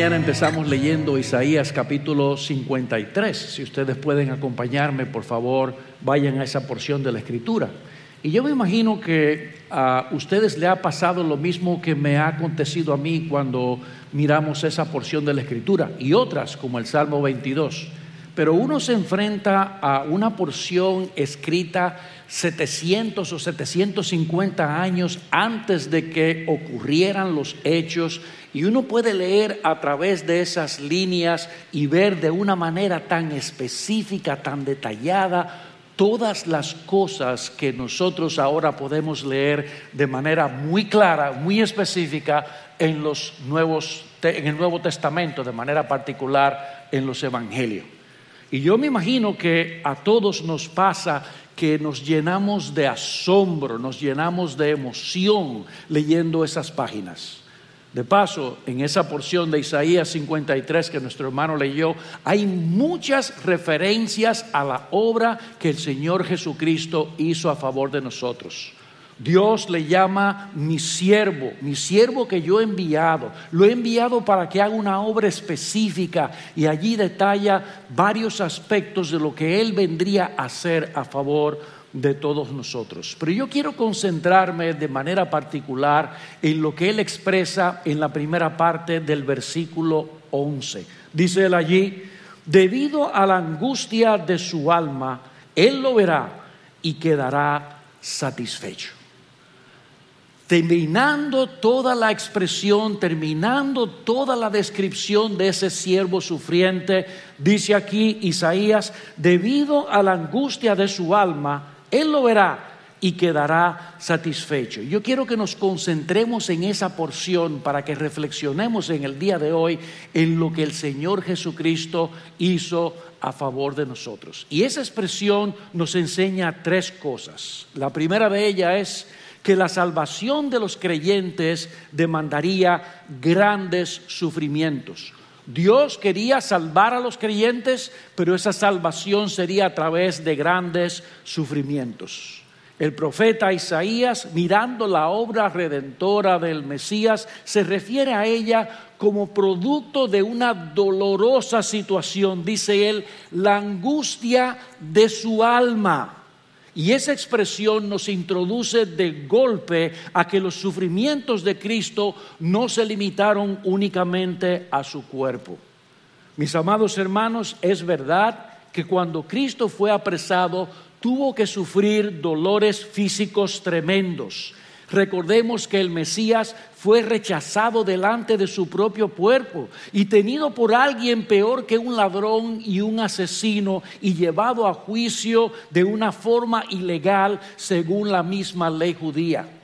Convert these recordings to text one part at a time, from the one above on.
mañana empezamos leyendo Isaías capítulo 53. Si ustedes pueden acompañarme, por favor, vayan a esa porción de la escritura. Y yo me imagino que a ustedes le ha pasado lo mismo que me ha acontecido a mí cuando miramos esa porción de la escritura y otras como el Salmo 22. Pero uno se enfrenta a una porción escrita 700 o 750 años antes de que ocurrieran los hechos y uno puede leer a través de esas líneas y ver de una manera tan específica, tan detallada, todas las cosas que nosotros ahora podemos leer de manera muy clara, muy específica en los nuevos en el Nuevo Testamento, de manera particular en los evangelios. Y yo me imagino que a todos nos pasa que nos llenamos de asombro, nos llenamos de emoción leyendo esas páginas. De paso, en esa porción de Isaías 53 que nuestro hermano leyó, hay muchas referencias a la obra que el Señor Jesucristo hizo a favor de nosotros. Dios le llama mi siervo, mi siervo que yo he enviado. Lo he enviado para que haga una obra específica y allí detalla varios aspectos de lo que Él vendría a hacer a favor de todos nosotros. Pero yo quiero concentrarme de manera particular en lo que él expresa en la primera parte del versículo 11. Dice él allí, debido a la angustia de su alma, él lo verá y quedará satisfecho. Terminando toda la expresión, terminando toda la descripción de ese siervo sufriente, dice aquí Isaías, debido a la angustia de su alma, él lo verá y quedará satisfecho. Yo quiero que nos concentremos en esa porción para que reflexionemos en el día de hoy en lo que el Señor Jesucristo hizo a favor de nosotros. Y esa expresión nos enseña tres cosas. La primera de ellas es que la salvación de los creyentes demandaría grandes sufrimientos. Dios quería salvar a los creyentes, pero esa salvación sería a través de grandes sufrimientos. El profeta Isaías, mirando la obra redentora del Mesías, se refiere a ella como producto de una dolorosa situación, dice él, la angustia de su alma. Y esa expresión nos introduce de golpe a que los sufrimientos de Cristo no se limitaron únicamente a su cuerpo. Mis amados hermanos, es verdad que cuando Cristo fue apresado tuvo que sufrir dolores físicos tremendos Recordemos que el Mesías fue rechazado delante de su propio cuerpo y tenido por alguien peor que un ladrón y un asesino y llevado a juicio de una forma ilegal según la misma ley judía.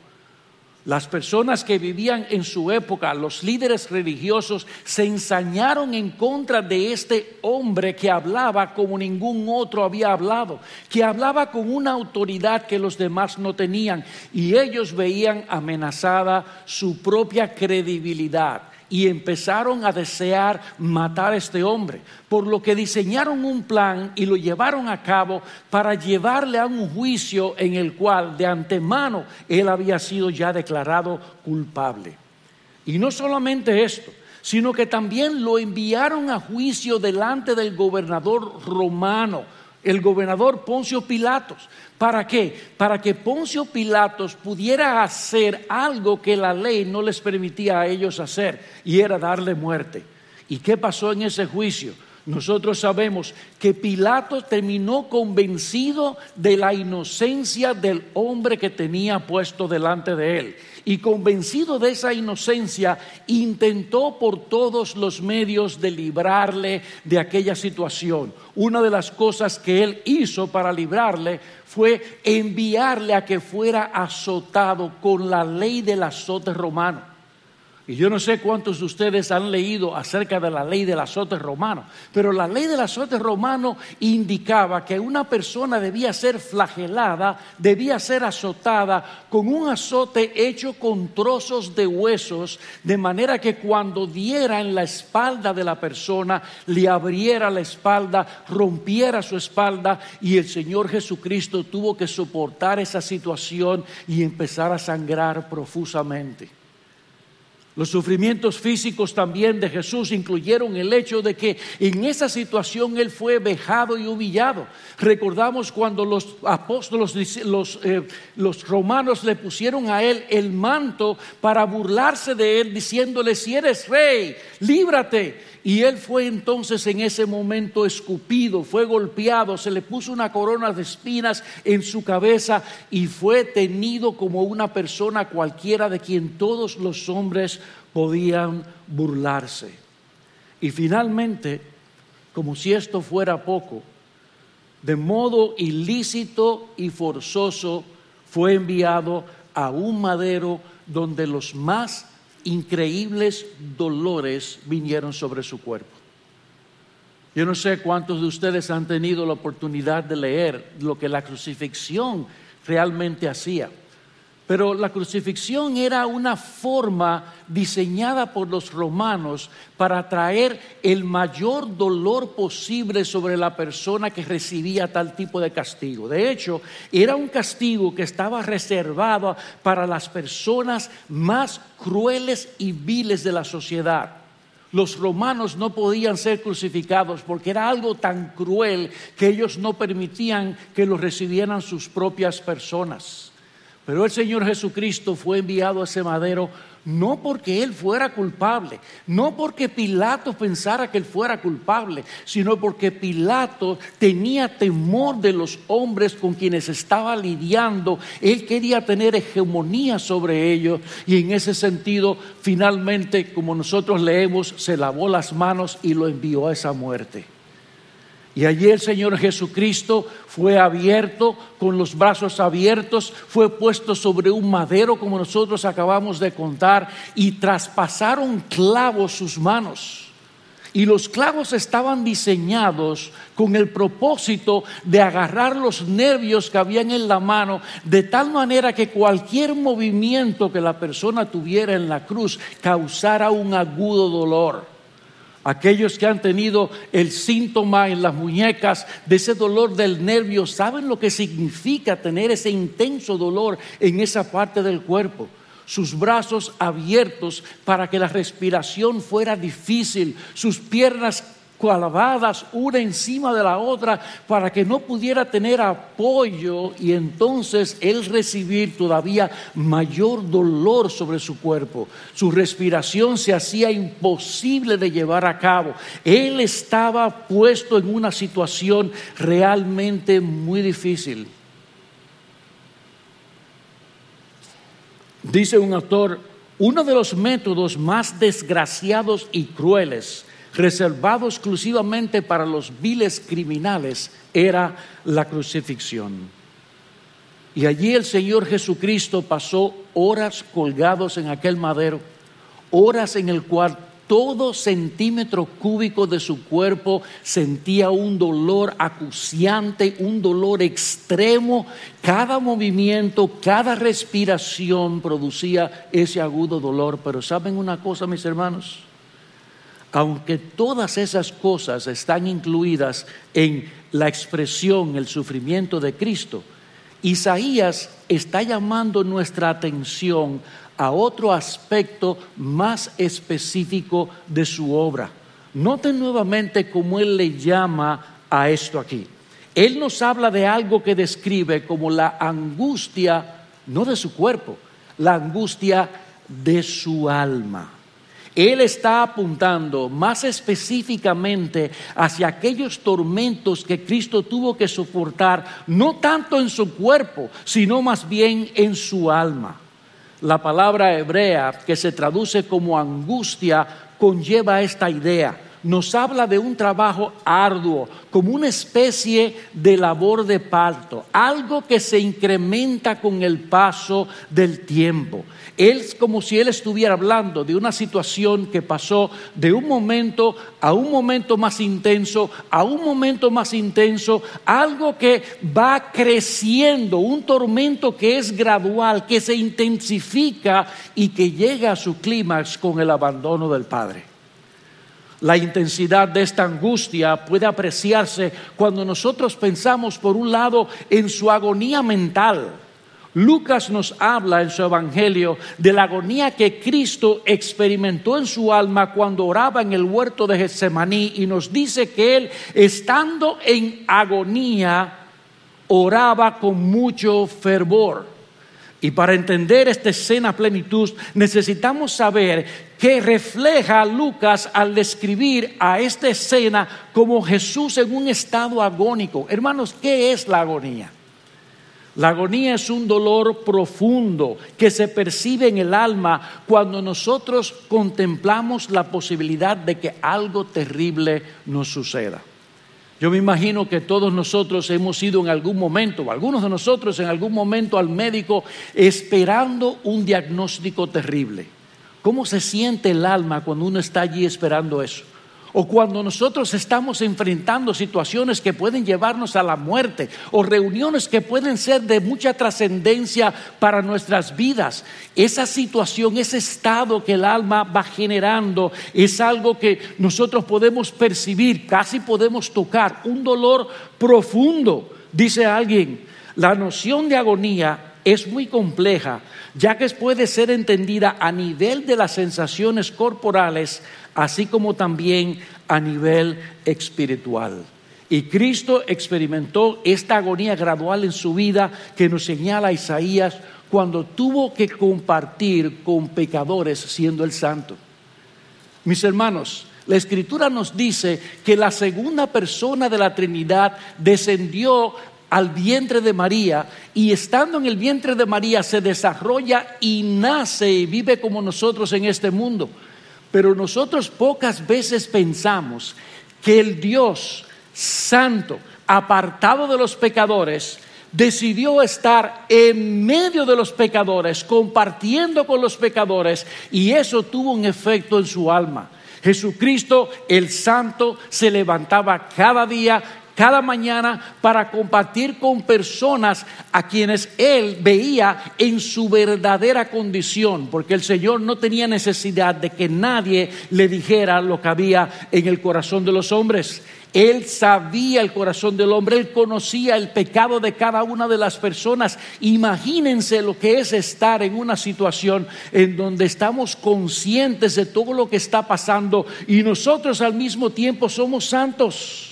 Las personas que vivían en su época, los líderes religiosos, se ensañaron en contra de este hombre que hablaba como ningún otro había hablado, que hablaba con una autoridad que los demás no tenían y ellos veían amenazada su propia credibilidad y empezaron a desear matar a este hombre, por lo que diseñaron un plan y lo llevaron a cabo para llevarle a un juicio en el cual de antemano él había sido ya declarado culpable. Y no solamente esto, sino que también lo enviaron a juicio delante del gobernador romano, el gobernador Poncio Pilatos. ¿Para qué? Para que Poncio Pilatos pudiera hacer algo que la ley no les permitía a ellos hacer, y era darle muerte. ¿Y qué pasó en ese juicio? Nosotros sabemos que Pilato terminó convencido de la inocencia del hombre que tenía puesto delante de él. Y convencido de esa inocencia, intentó por todos los medios de librarle de aquella situación. Una de las cosas que él hizo para librarle fue enviarle a que fuera azotado con la ley del azote romano. Y yo no sé cuántos de ustedes han leído acerca de la ley del azote romano, pero la ley del azote romano indicaba que una persona debía ser flagelada, debía ser azotada con un azote hecho con trozos de huesos, de manera que cuando diera en la espalda de la persona, le abriera la espalda, rompiera su espalda, y el Señor Jesucristo tuvo que soportar esa situación y empezar a sangrar profusamente. Los sufrimientos físicos también de Jesús incluyeron el hecho de que en esa situación Él fue vejado y humillado. Recordamos cuando los apóstoles, los, eh, los romanos le pusieron a Él el manto para burlarse de Él, diciéndole, si eres rey, líbrate. Y él fue entonces en ese momento escupido, fue golpeado, se le puso una corona de espinas en su cabeza y fue tenido como una persona cualquiera de quien todos los hombres podían burlarse. Y finalmente, como si esto fuera poco, de modo ilícito y forzoso fue enviado a un madero donde los más increíbles dolores vinieron sobre su cuerpo. Yo no sé cuántos de ustedes han tenido la oportunidad de leer lo que la crucifixión realmente hacía. Pero la crucifixión era una forma diseñada por los romanos para traer el mayor dolor posible sobre la persona que recibía tal tipo de castigo. De hecho, era un castigo que estaba reservado para las personas más crueles y viles de la sociedad. Los romanos no podían ser crucificados porque era algo tan cruel que ellos no permitían que lo recibieran sus propias personas. Pero el Señor Jesucristo fue enviado a ese madero no porque Él fuera culpable, no porque Pilato pensara que Él fuera culpable, sino porque Pilato tenía temor de los hombres con quienes estaba lidiando. Él quería tener hegemonía sobre ellos y en ese sentido, finalmente, como nosotros leemos, se lavó las manos y lo envió a esa muerte. Y allí el Señor Jesucristo fue abierto, con los brazos abiertos, fue puesto sobre un madero, como nosotros acabamos de contar, y traspasaron clavos sus manos. Y los clavos estaban diseñados con el propósito de agarrar los nervios que habían en la mano, de tal manera que cualquier movimiento que la persona tuviera en la cruz causara un agudo dolor. Aquellos que han tenido el síntoma en las muñecas de ese dolor del nervio saben lo que significa tener ese intenso dolor en esa parte del cuerpo. Sus brazos abiertos para que la respiración fuera difícil, sus piernas clavadas una encima de la otra para que no pudiera tener apoyo y entonces él recibir todavía mayor dolor sobre su cuerpo. Su respiración se hacía imposible de llevar a cabo. Él estaba puesto en una situación realmente muy difícil. Dice un autor, uno de los métodos más desgraciados y crueles reservado exclusivamente para los viles criminales, era la crucifixión. Y allí el Señor Jesucristo pasó horas colgados en aquel madero, horas en el cual todo centímetro cúbico de su cuerpo sentía un dolor acuciante, un dolor extremo. Cada movimiento, cada respiración producía ese agudo dolor. Pero ¿saben una cosa, mis hermanos? Aunque todas esas cosas están incluidas en la expresión, el sufrimiento de Cristo, Isaías está llamando nuestra atención a otro aspecto más específico de su obra. Noten nuevamente cómo él le llama a esto aquí. Él nos habla de algo que describe como la angustia, no de su cuerpo, la angustia de su alma. Él está apuntando más específicamente hacia aquellos tormentos que Cristo tuvo que soportar, no tanto en su cuerpo, sino más bien en su alma. La palabra hebrea que se traduce como angustia conlleva esta idea nos habla de un trabajo arduo, como una especie de labor de parto, algo que se incrementa con el paso del tiempo. Es como si él estuviera hablando de una situación que pasó de un momento a un momento más intenso, a un momento más intenso, algo que va creciendo, un tormento que es gradual, que se intensifica y que llega a su clímax con el abandono del Padre. La intensidad de esta angustia puede apreciarse cuando nosotros pensamos, por un lado, en su agonía mental. Lucas nos habla en su Evangelio de la agonía que Cristo experimentó en su alma cuando oraba en el huerto de Getsemaní y nos dice que él, estando en agonía, oraba con mucho fervor. Y para entender esta escena plenitud, necesitamos saber que refleja Lucas al describir a esta escena como Jesús en un estado agónico. Hermanos, ¿qué es la agonía? La agonía es un dolor profundo que se percibe en el alma cuando nosotros contemplamos la posibilidad de que algo terrible nos suceda. Yo me imagino que todos nosotros hemos ido en algún momento, o algunos de nosotros en algún momento al médico esperando un diagnóstico terrible. ¿Cómo se siente el alma cuando uno está allí esperando eso? O cuando nosotros estamos enfrentando situaciones que pueden llevarnos a la muerte o reuniones que pueden ser de mucha trascendencia para nuestras vidas. Esa situación, ese estado que el alma va generando es algo que nosotros podemos percibir, casi podemos tocar, un dolor profundo, dice alguien. La noción de agonía es muy compleja, ya que puede ser entendida a nivel de las sensaciones corporales, así como también a nivel espiritual. Y Cristo experimentó esta agonía gradual en su vida que nos señala Isaías cuando tuvo que compartir con pecadores siendo el santo. Mis hermanos, la escritura nos dice que la segunda persona de la Trinidad descendió al vientre de María y estando en el vientre de María se desarrolla y nace y vive como nosotros en este mundo. Pero nosotros pocas veces pensamos que el Dios santo, apartado de los pecadores, decidió estar en medio de los pecadores, compartiendo con los pecadores, y eso tuvo un efecto en su alma. Jesucristo, el santo, se levantaba cada día cada mañana para compartir con personas a quienes él veía en su verdadera condición, porque el Señor no tenía necesidad de que nadie le dijera lo que había en el corazón de los hombres. Él sabía el corazón del hombre, él conocía el pecado de cada una de las personas. Imagínense lo que es estar en una situación en donde estamos conscientes de todo lo que está pasando y nosotros al mismo tiempo somos santos.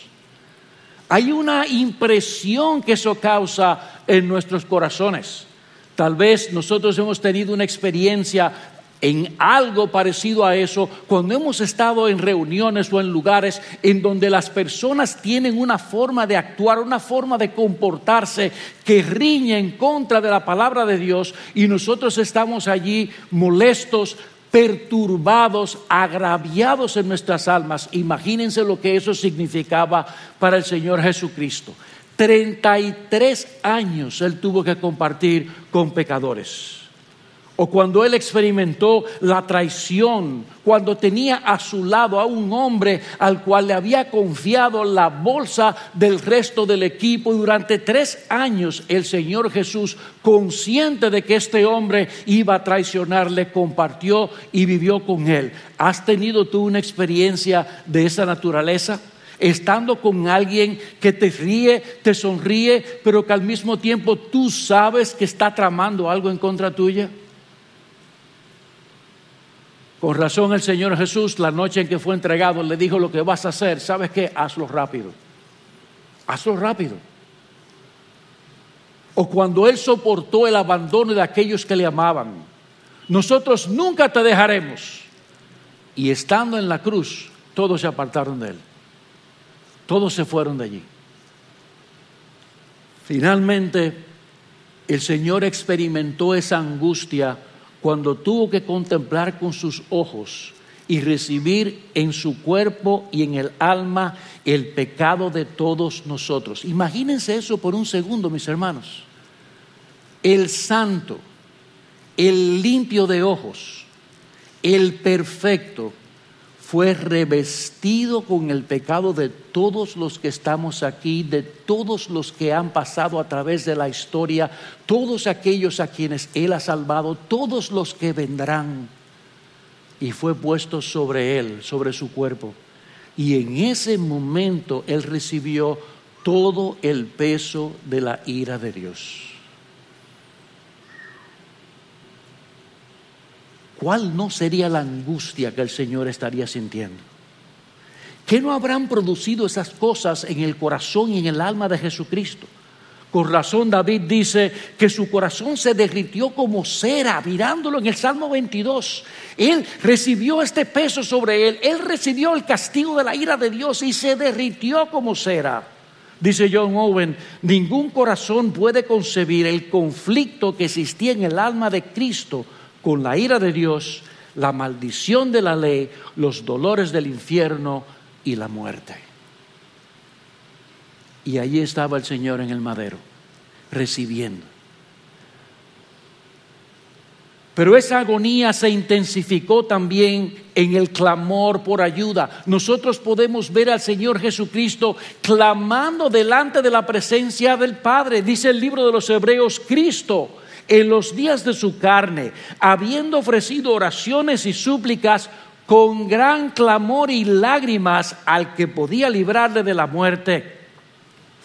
Hay una impresión que eso causa en nuestros corazones. Tal vez nosotros hemos tenido una experiencia en algo parecido a eso cuando hemos estado en reuniones o en lugares en donde las personas tienen una forma de actuar, una forma de comportarse que riñe en contra de la palabra de Dios y nosotros estamos allí molestos, perturbados, agraviados en nuestras almas. Imagínense lo que eso significaba para el Señor Jesucristo. 33 años Él tuvo que compartir con pecadores o cuando él experimentó la traición, cuando tenía a su lado a un hombre al cual le había confiado la bolsa del resto del equipo y durante tres años el Señor Jesús, consciente de que este hombre iba a traicionarle, compartió y vivió con él. ¿Has tenido tú una experiencia de esa naturaleza? estando con alguien que te ríe, te sonríe, pero que al mismo tiempo tú sabes que está tramando algo en contra tuya. Con razón el Señor Jesús, la noche en que fue entregado, le dijo lo que vas a hacer. ¿Sabes qué? Hazlo rápido. Hazlo rápido. O cuando Él soportó el abandono de aquellos que le amaban. Nosotros nunca te dejaremos. Y estando en la cruz, todos se apartaron de Él. Todos se fueron de allí. Finalmente, el Señor experimentó esa angustia cuando tuvo que contemplar con sus ojos y recibir en su cuerpo y en el alma el pecado de todos nosotros. Imagínense eso por un segundo, mis hermanos. El santo, el limpio de ojos, el perfecto, fue revestido con el pecado de todos los que estamos aquí, de todos los que han pasado a través de la historia, todos aquellos a quienes Él ha salvado, todos los que vendrán. Y fue puesto sobre Él, sobre su cuerpo. Y en ese momento Él recibió todo el peso de la ira de Dios. ¿Cuál no sería la angustia que el Señor estaría sintiendo? ¿Qué no habrán producido esas cosas en el corazón y en el alma de Jesucristo? Con razón David dice que su corazón se derritió como cera, mirándolo en el Salmo 22. Él recibió este peso sobre él, él recibió el castigo de la ira de Dios y se derritió como cera. Dice John Owen, ningún corazón puede concebir el conflicto que existía en el alma de Cristo con la ira de Dios, la maldición de la ley, los dolores del infierno y la muerte. Y allí estaba el Señor en el madero, recibiendo. Pero esa agonía se intensificó también en el clamor por ayuda. Nosotros podemos ver al Señor Jesucristo clamando delante de la presencia del Padre. Dice el libro de los Hebreos, Cristo en los días de su carne, habiendo ofrecido oraciones y súplicas con gran clamor y lágrimas al que podía librarle de la muerte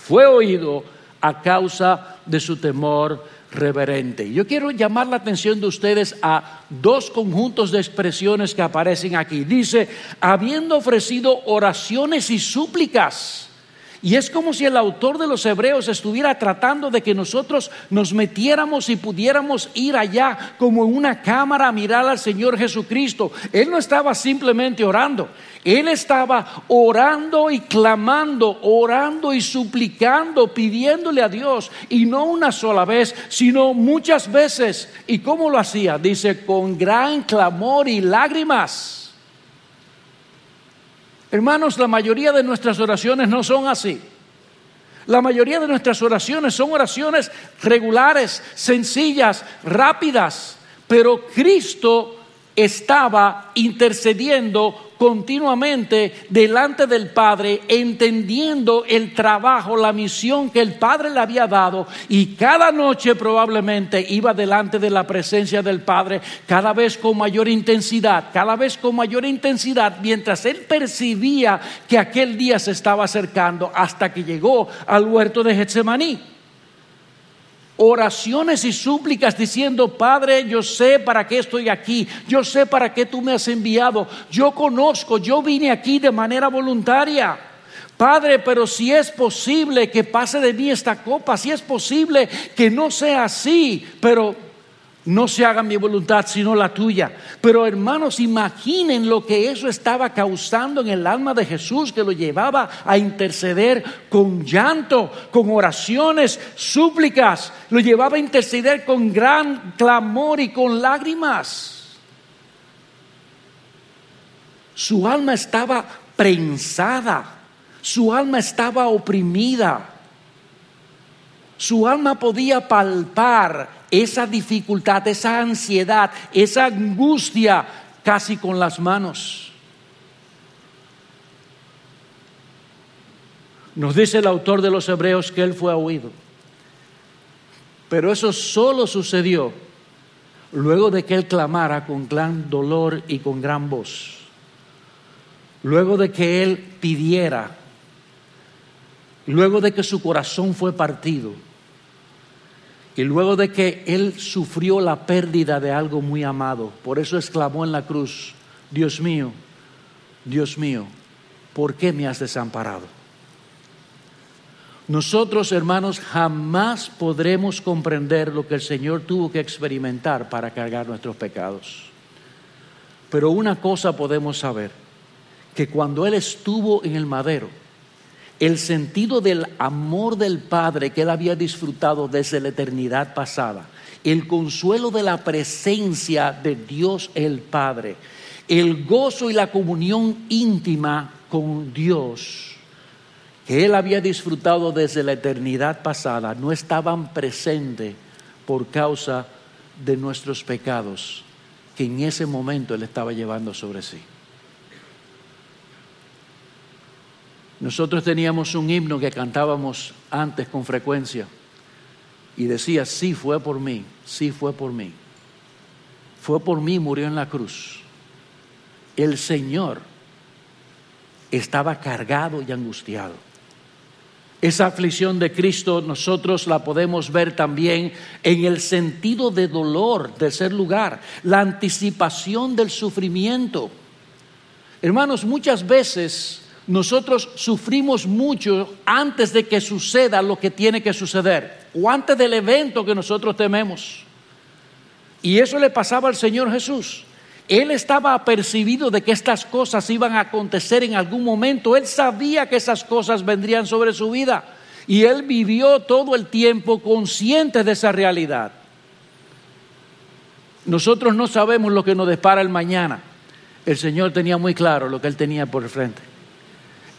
fue oído a causa de su temor reverente. Yo quiero llamar la atención de ustedes a dos conjuntos de expresiones que aparecen aquí. Dice, habiendo ofrecido oraciones y súplicas. Y es como si el autor de los Hebreos estuviera tratando de que nosotros nos metiéramos y pudiéramos ir allá como en una cámara a mirar al Señor Jesucristo. Él no estaba simplemente orando, él estaba orando y clamando, orando y suplicando, pidiéndole a Dios. Y no una sola vez, sino muchas veces. ¿Y cómo lo hacía? Dice, con gran clamor y lágrimas. Hermanos, la mayoría de nuestras oraciones no son así. La mayoría de nuestras oraciones son oraciones regulares, sencillas, rápidas, pero Cristo estaba intercediendo continuamente delante del Padre, entendiendo el trabajo, la misión que el Padre le había dado y cada noche probablemente iba delante de la presencia del Padre cada vez con mayor intensidad, cada vez con mayor intensidad, mientras él percibía que aquel día se estaba acercando hasta que llegó al huerto de Getsemaní oraciones y súplicas diciendo, Padre, yo sé para qué estoy aquí, yo sé para qué tú me has enviado, yo conozco, yo vine aquí de manera voluntaria. Padre, pero si es posible que pase de mí esta copa, si es posible que no sea así, pero no se haga mi voluntad sino la tuya. Pero hermanos, imaginen lo que eso estaba causando en el alma de Jesús, que lo llevaba a interceder con llanto, con oraciones, súplicas, lo llevaba a interceder con gran clamor y con lágrimas. Su alma estaba prensada, su alma estaba oprimida. Su alma podía palpar esa dificultad, esa ansiedad, esa angustia casi con las manos. Nos dice el autor de los Hebreos que él fue oído. Pero eso solo sucedió luego de que él clamara con gran dolor y con gran voz. Luego de que él pidiera. Luego de que su corazón fue partido y luego de que él sufrió la pérdida de algo muy amado, por eso exclamó en la cruz, Dios mío, Dios mío, ¿por qué me has desamparado? Nosotros, hermanos, jamás podremos comprender lo que el Señor tuvo que experimentar para cargar nuestros pecados. Pero una cosa podemos saber, que cuando Él estuvo en el madero, el sentido del amor del Padre que él había disfrutado desde la eternidad pasada, el consuelo de la presencia de Dios el Padre, el gozo y la comunión íntima con Dios que él había disfrutado desde la eternidad pasada, no estaban presentes por causa de nuestros pecados que en ese momento él estaba llevando sobre sí. Nosotros teníamos un himno que cantábamos antes con frecuencia y decía, sí fue por mí, sí fue por mí. Fue por mí, murió en la cruz. El Señor estaba cargado y angustiado. Esa aflicción de Cristo nosotros la podemos ver también en el sentido de dolor, tercer lugar, la anticipación del sufrimiento. Hermanos, muchas veces nosotros sufrimos mucho antes de que suceda lo que tiene que suceder o antes del evento que nosotros tememos. Y eso le pasaba al Señor Jesús. Él estaba apercibido de que estas cosas iban a acontecer en algún momento. Él sabía que esas cosas vendrían sobre su vida. Y él vivió todo el tiempo consciente de esa realidad. Nosotros no sabemos lo que nos depara el mañana. El Señor tenía muy claro lo que él tenía por el frente.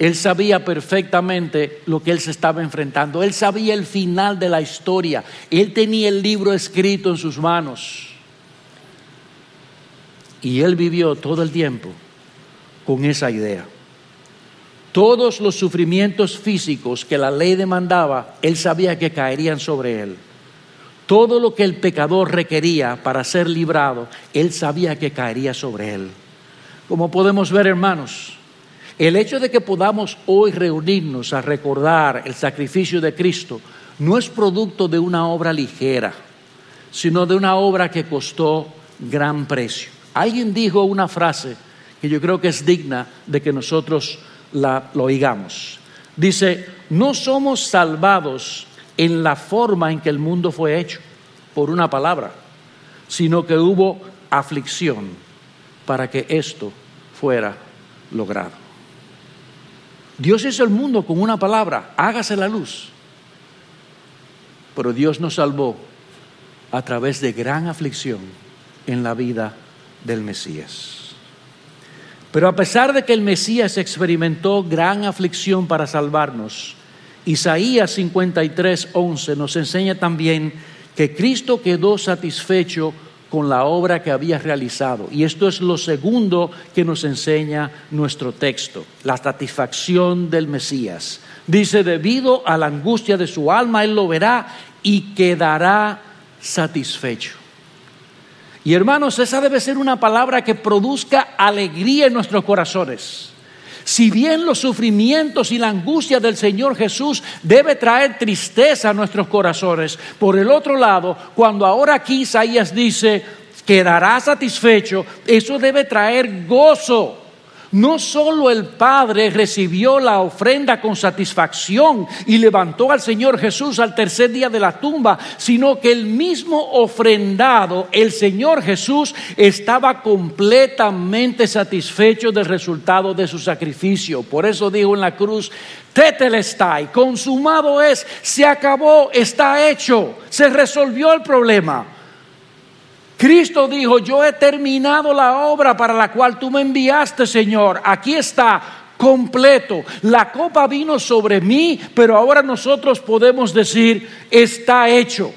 Él sabía perfectamente lo que él se estaba enfrentando. Él sabía el final de la historia. Él tenía el libro escrito en sus manos. Y él vivió todo el tiempo con esa idea. Todos los sufrimientos físicos que la ley demandaba, él sabía que caerían sobre él. Todo lo que el pecador requería para ser librado, él sabía que caería sobre él. Como podemos ver, hermanos, el hecho de que podamos hoy reunirnos a recordar el sacrificio de Cristo no es producto de una obra ligera, sino de una obra que costó gran precio. Alguien dijo una frase que yo creo que es digna de que nosotros la, lo oigamos. Dice, no somos salvados en la forma en que el mundo fue hecho, por una palabra, sino que hubo aflicción para que esto fuera logrado. Dios hizo el mundo con una palabra, hágase la luz. Pero Dios nos salvó a través de gran aflicción en la vida del Mesías. Pero a pesar de que el Mesías experimentó gran aflicción para salvarnos, Isaías 53, 11 nos enseña también que Cristo quedó satisfecho con la obra que había realizado. Y esto es lo segundo que nos enseña nuestro texto, la satisfacción del Mesías. Dice, debido a la angustia de su alma, Él lo verá y quedará satisfecho. Y hermanos, esa debe ser una palabra que produzca alegría en nuestros corazones. Si bien los sufrimientos y la angustia del Señor Jesús debe traer tristeza a nuestros corazones, por el otro lado, cuando ahora aquí Isaías dice, quedará satisfecho, eso debe traer gozo no solo el Padre recibió la ofrenda con satisfacción y levantó al Señor Jesús al tercer día de la tumba, sino que el mismo ofrendado, el Señor Jesús, estaba completamente satisfecho del resultado de su sacrificio. Por eso dijo en la cruz, Tetelestai, consumado es, se acabó, está hecho, se resolvió el problema. Cristo dijo, yo he terminado la obra para la cual tú me enviaste, Señor. Aquí está, completo. La copa vino sobre mí, pero ahora nosotros podemos decir, está hecho.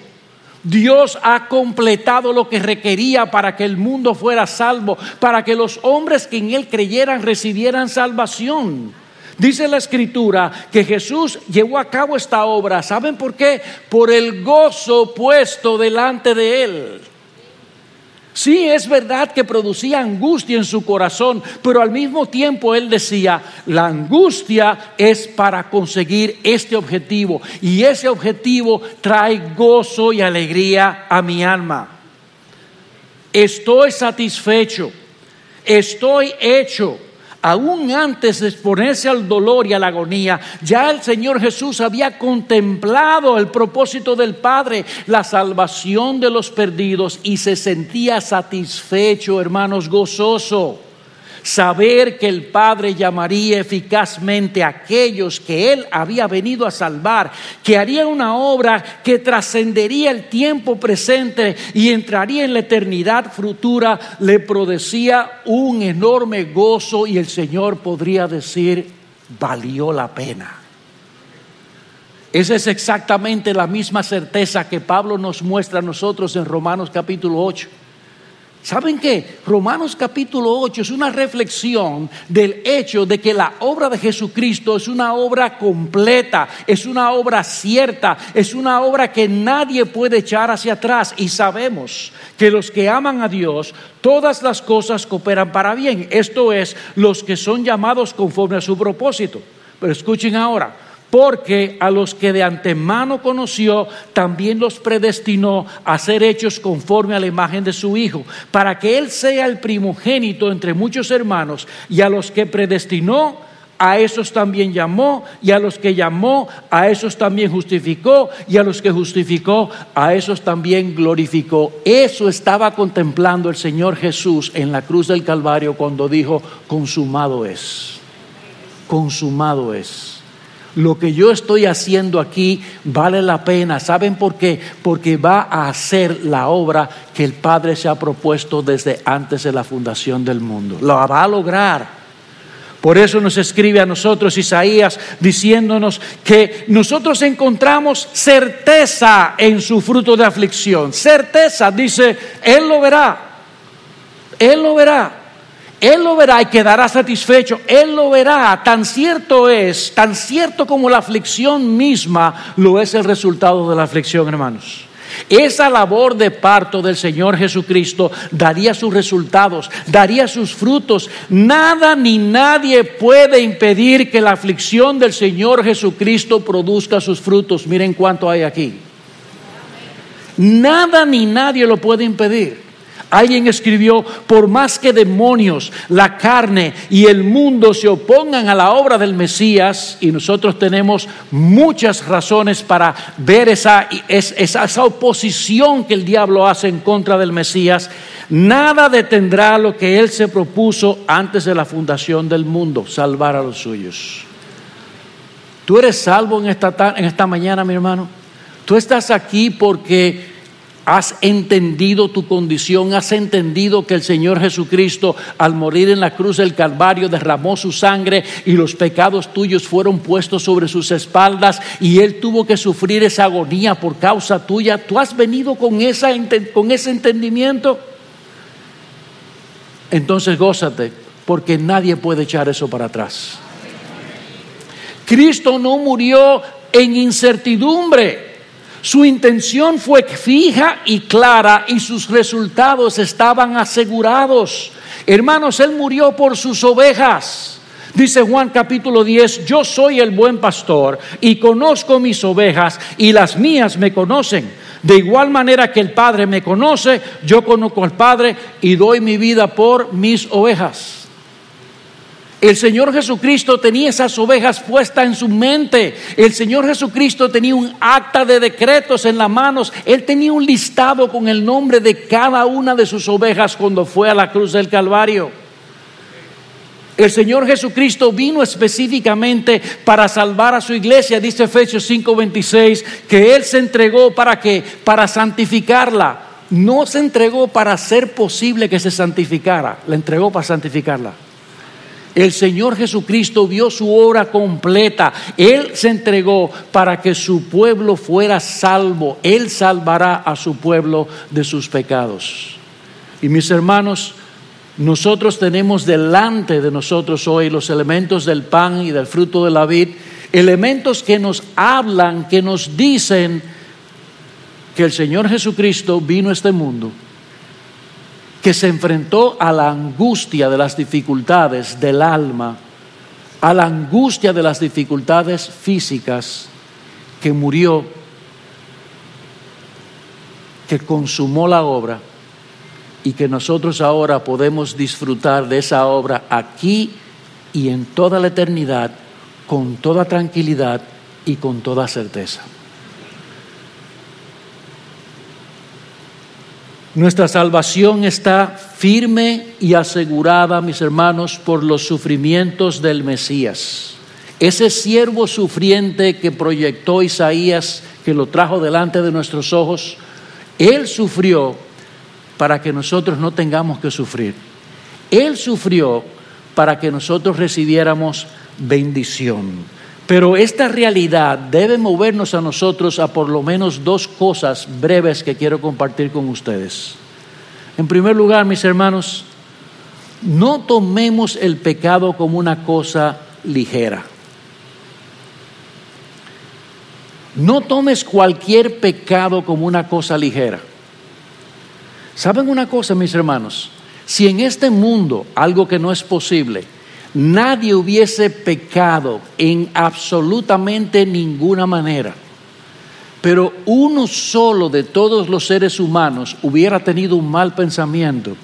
Dios ha completado lo que requería para que el mundo fuera salvo, para que los hombres que en Él creyeran recibieran salvación. Dice la escritura que Jesús llevó a cabo esta obra. ¿Saben por qué? Por el gozo puesto delante de Él. Sí, es verdad que producía angustia en su corazón, pero al mismo tiempo él decía, la angustia es para conseguir este objetivo y ese objetivo trae gozo y alegría a mi alma. Estoy satisfecho, estoy hecho aún antes de exponerse al dolor y a la agonía, ya el Señor Jesús había contemplado el propósito del Padre, la salvación de los perdidos, y se sentía satisfecho, hermanos, gozoso saber que el Padre llamaría eficazmente a aquellos que Él había venido a salvar, que haría una obra que trascendería el tiempo presente y entraría en la eternidad futura, le producía un enorme gozo y el Señor podría decir, valió la pena. Esa es exactamente la misma certeza que Pablo nos muestra a nosotros en Romanos capítulo 8. ¿Saben qué? Romanos capítulo 8 es una reflexión del hecho de que la obra de Jesucristo es una obra completa, es una obra cierta, es una obra que nadie puede echar hacia atrás y sabemos que los que aman a Dios, todas las cosas cooperan para bien, esto es, los que son llamados conforme a su propósito. Pero escuchen ahora, porque a los que de antemano conoció, también los predestinó a ser hechos conforme a la imagen de su Hijo, para que Él sea el primogénito entre muchos hermanos, y a los que predestinó, a esos también llamó, y a los que llamó, a esos también justificó, y a los que justificó, a esos también glorificó. Eso estaba contemplando el Señor Jesús en la cruz del Calvario cuando dijo, consumado es, consumado es lo que yo estoy haciendo aquí vale la pena. ¿Saben por qué? Porque va a hacer la obra que el Padre se ha propuesto desde antes de la fundación del mundo. Lo va a lograr. Por eso nos escribe a nosotros Isaías diciéndonos que nosotros encontramos certeza en su fruto de aflicción. Certeza, dice, Él lo verá. Él lo verá. Él lo verá y quedará satisfecho. Él lo verá. Tan cierto es, tan cierto como la aflicción misma lo es el resultado de la aflicción, hermanos. Esa labor de parto del Señor Jesucristo daría sus resultados, daría sus frutos. Nada ni nadie puede impedir que la aflicción del Señor Jesucristo produzca sus frutos. Miren cuánto hay aquí. Nada ni nadie lo puede impedir. Alguien escribió, por más que demonios, la carne y el mundo se opongan a la obra del Mesías, y nosotros tenemos muchas razones para ver esa, esa, oposición que el diablo hace en contra del Mesías, nada detendrá lo que él se propuso antes de la fundación del mundo, salvar a los suyos. ¿Tú eres salvo en esta, en esta mañana, mi hermano? Tú estás aquí porque Has entendido tu condición, has entendido que el Señor Jesucristo al morir en la cruz del Calvario derramó su sangre y los pecados tuyos fueron puestos sobre sus espaldas y Él tuvo que sufrir esa agonía por causa tuya. ¿Tú has venido con, esa, con ese entendimiento? Entonces gózate, porque nadie puede echar eso para atrás. Cristo no murió en incertidumbre. Su intención fue fija y clara y sus resultados estaban asegurados. Hermanos, Él murió por sus ovejas. Dice Juan capítulo 10, yo soy el buen pastor y conozco mis ovejas y las mías me conocen. De igual manera que el Padre me conoce, yo conozco al Padre y doy mi vida por mis ovejas. El Señor Jesucristo tenía esas ovejas puestas en su mente. El Señor Jesucristo tenía un acta de decretos en las manos. Él tenía un listado con el nombre de cada una de sus ovejas cuando fue a la cruz del Calvario. El Señor Jesucristo vino específicamente para salvar a su iglesia, dice Efesios 5:26, que Él se entregó para que, para santificarla. No se entregó para hacer posible que se santificara, la entregó para santificarla. El Señor Jesucristo vio su obra completa. Él se entregó para que su pueblo fuera salvo. Él salvará a su pueblo de sus pecados. Y mis hermanos, nosotros tenemos delante de nosotros hoy los elementos del pan y del fruto de la vid, elementos que nos hablan, que nos dicen que el Señor Jesucristo vino a este mundo que se enfrentó a la angustia de las dificultades del alma, a la angustia de las dificultades físicas, que murió, que consumó la obra y que nosotros ahora podemos disfrutar de esa obra aquí y en toda la eternidad con toda tranquilidad y con toda certeza. Nuestra salvación está firme y asegurada, mis hermanos, por los sufrimientos del Mesías. Ese siervo sufriente que proyectó Isaías, que lo trajo delante de nuestros ojos, Él sufrió para que nosotros no tengamos que sufrir. Él sufrió para que nosotros recibiéramos bendición. Pero esta realidad debe movernos a nosotros a por lo menos dos cosas breves que quiero compartir con ustedes. En primer lugar, mis hermanos, no tomemos el pecado como una cosa ligera. No tomes cualquier pecado como una cosa ligera. ¿Saben una cosa, mis hermanos? Si en este mundo algo que no es posible, nadie hubiese pecado en absolutamente ninguna manera, pero uno solo de todos los seres humanos hubiera tenido un mal pensamiento,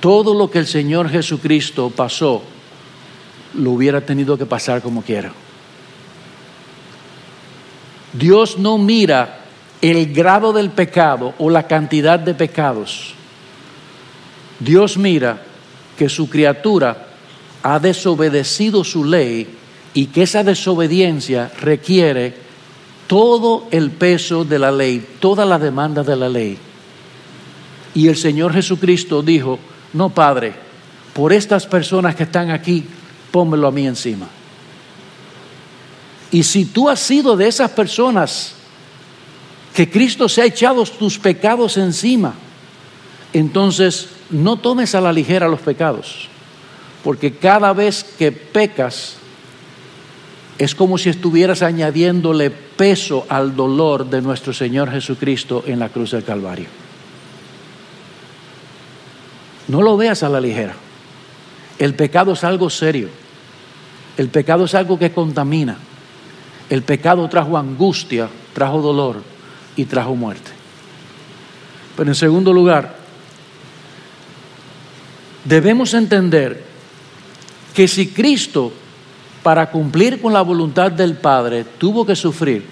todo lo que el Señor Jesucristo pasó, lo hubiera tenido que pasar como quiera. Dios no mira el grado del pecado o la cantidad de pecados. Dios mira que su criatura ha desobedecido su ley y que esa desobediencia requiere todo el peso de la ley, toda la demanda de la ley. Y el Señor Jesucristo dijo, no Padre, por estas personas que están aquí, pónmelo a mí encima. Y si tú has sido de esas personas que Cristo se ha echado tus pecados encima, entonces no tomes a la ligera los pecados, porque cada vez que pecas es como si estuvieras añadiéndole peso al dolor de nuestro Señor Jesucristo en la cruz del Calvario. No lo veas a la ligera. El pecado es algo serio. El pecado es algo que contamina. El pecado trajo angustia, trajo dolor y trajo muerte. Pero en segundo lugar, debemos entender que si Cristo, para cumplir con la voluntad del Padre, tuvo que sufrir,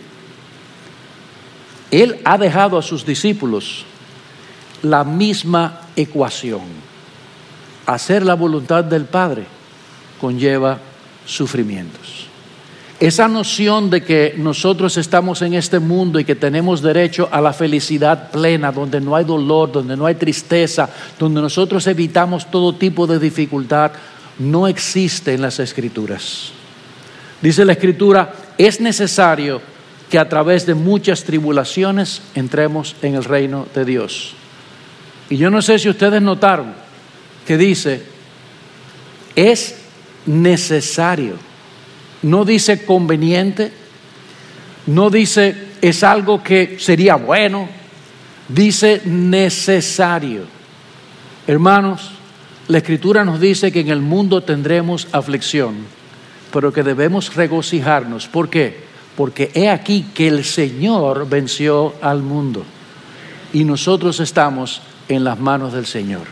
Él ha dejado a sus discípulos la misma ecuación. Hacer la voluntad del Padre conlleva sufrimientos. Esa noción de que nosotros estamos en este mundo y que tenemos derecho a la felicidad plena, donde no hay dolor, donde no hay tristeza, donde nosotros evitamos todo tipo de dificultad, no existe en las escrituras. Dice la escritura, es necesario que a través de muchas tribulaciones entremos en el reino de Dios. Y yo no sé si ustedes notaron que dice, es necesario no dice conveniente, no dice es algo que sería bueno, dice necesario. Hermanos, la escritura nos dice que en el mundo tendremos aflicción, pero que debemos regocijarnos. ¿Por qué? Porque he aquí que el Señor venció al mundo y nosotros estamos en las manos del Señor.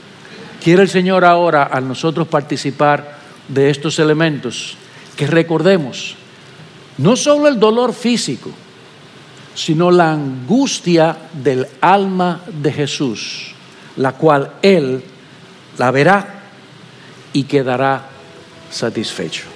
Quiere el Señor ahora a nosotros participar de estos elementos que recordemos no solo el dolor físico, sino la angustia del alma de Jesús, la cual Él la verá y quedará satisfecho.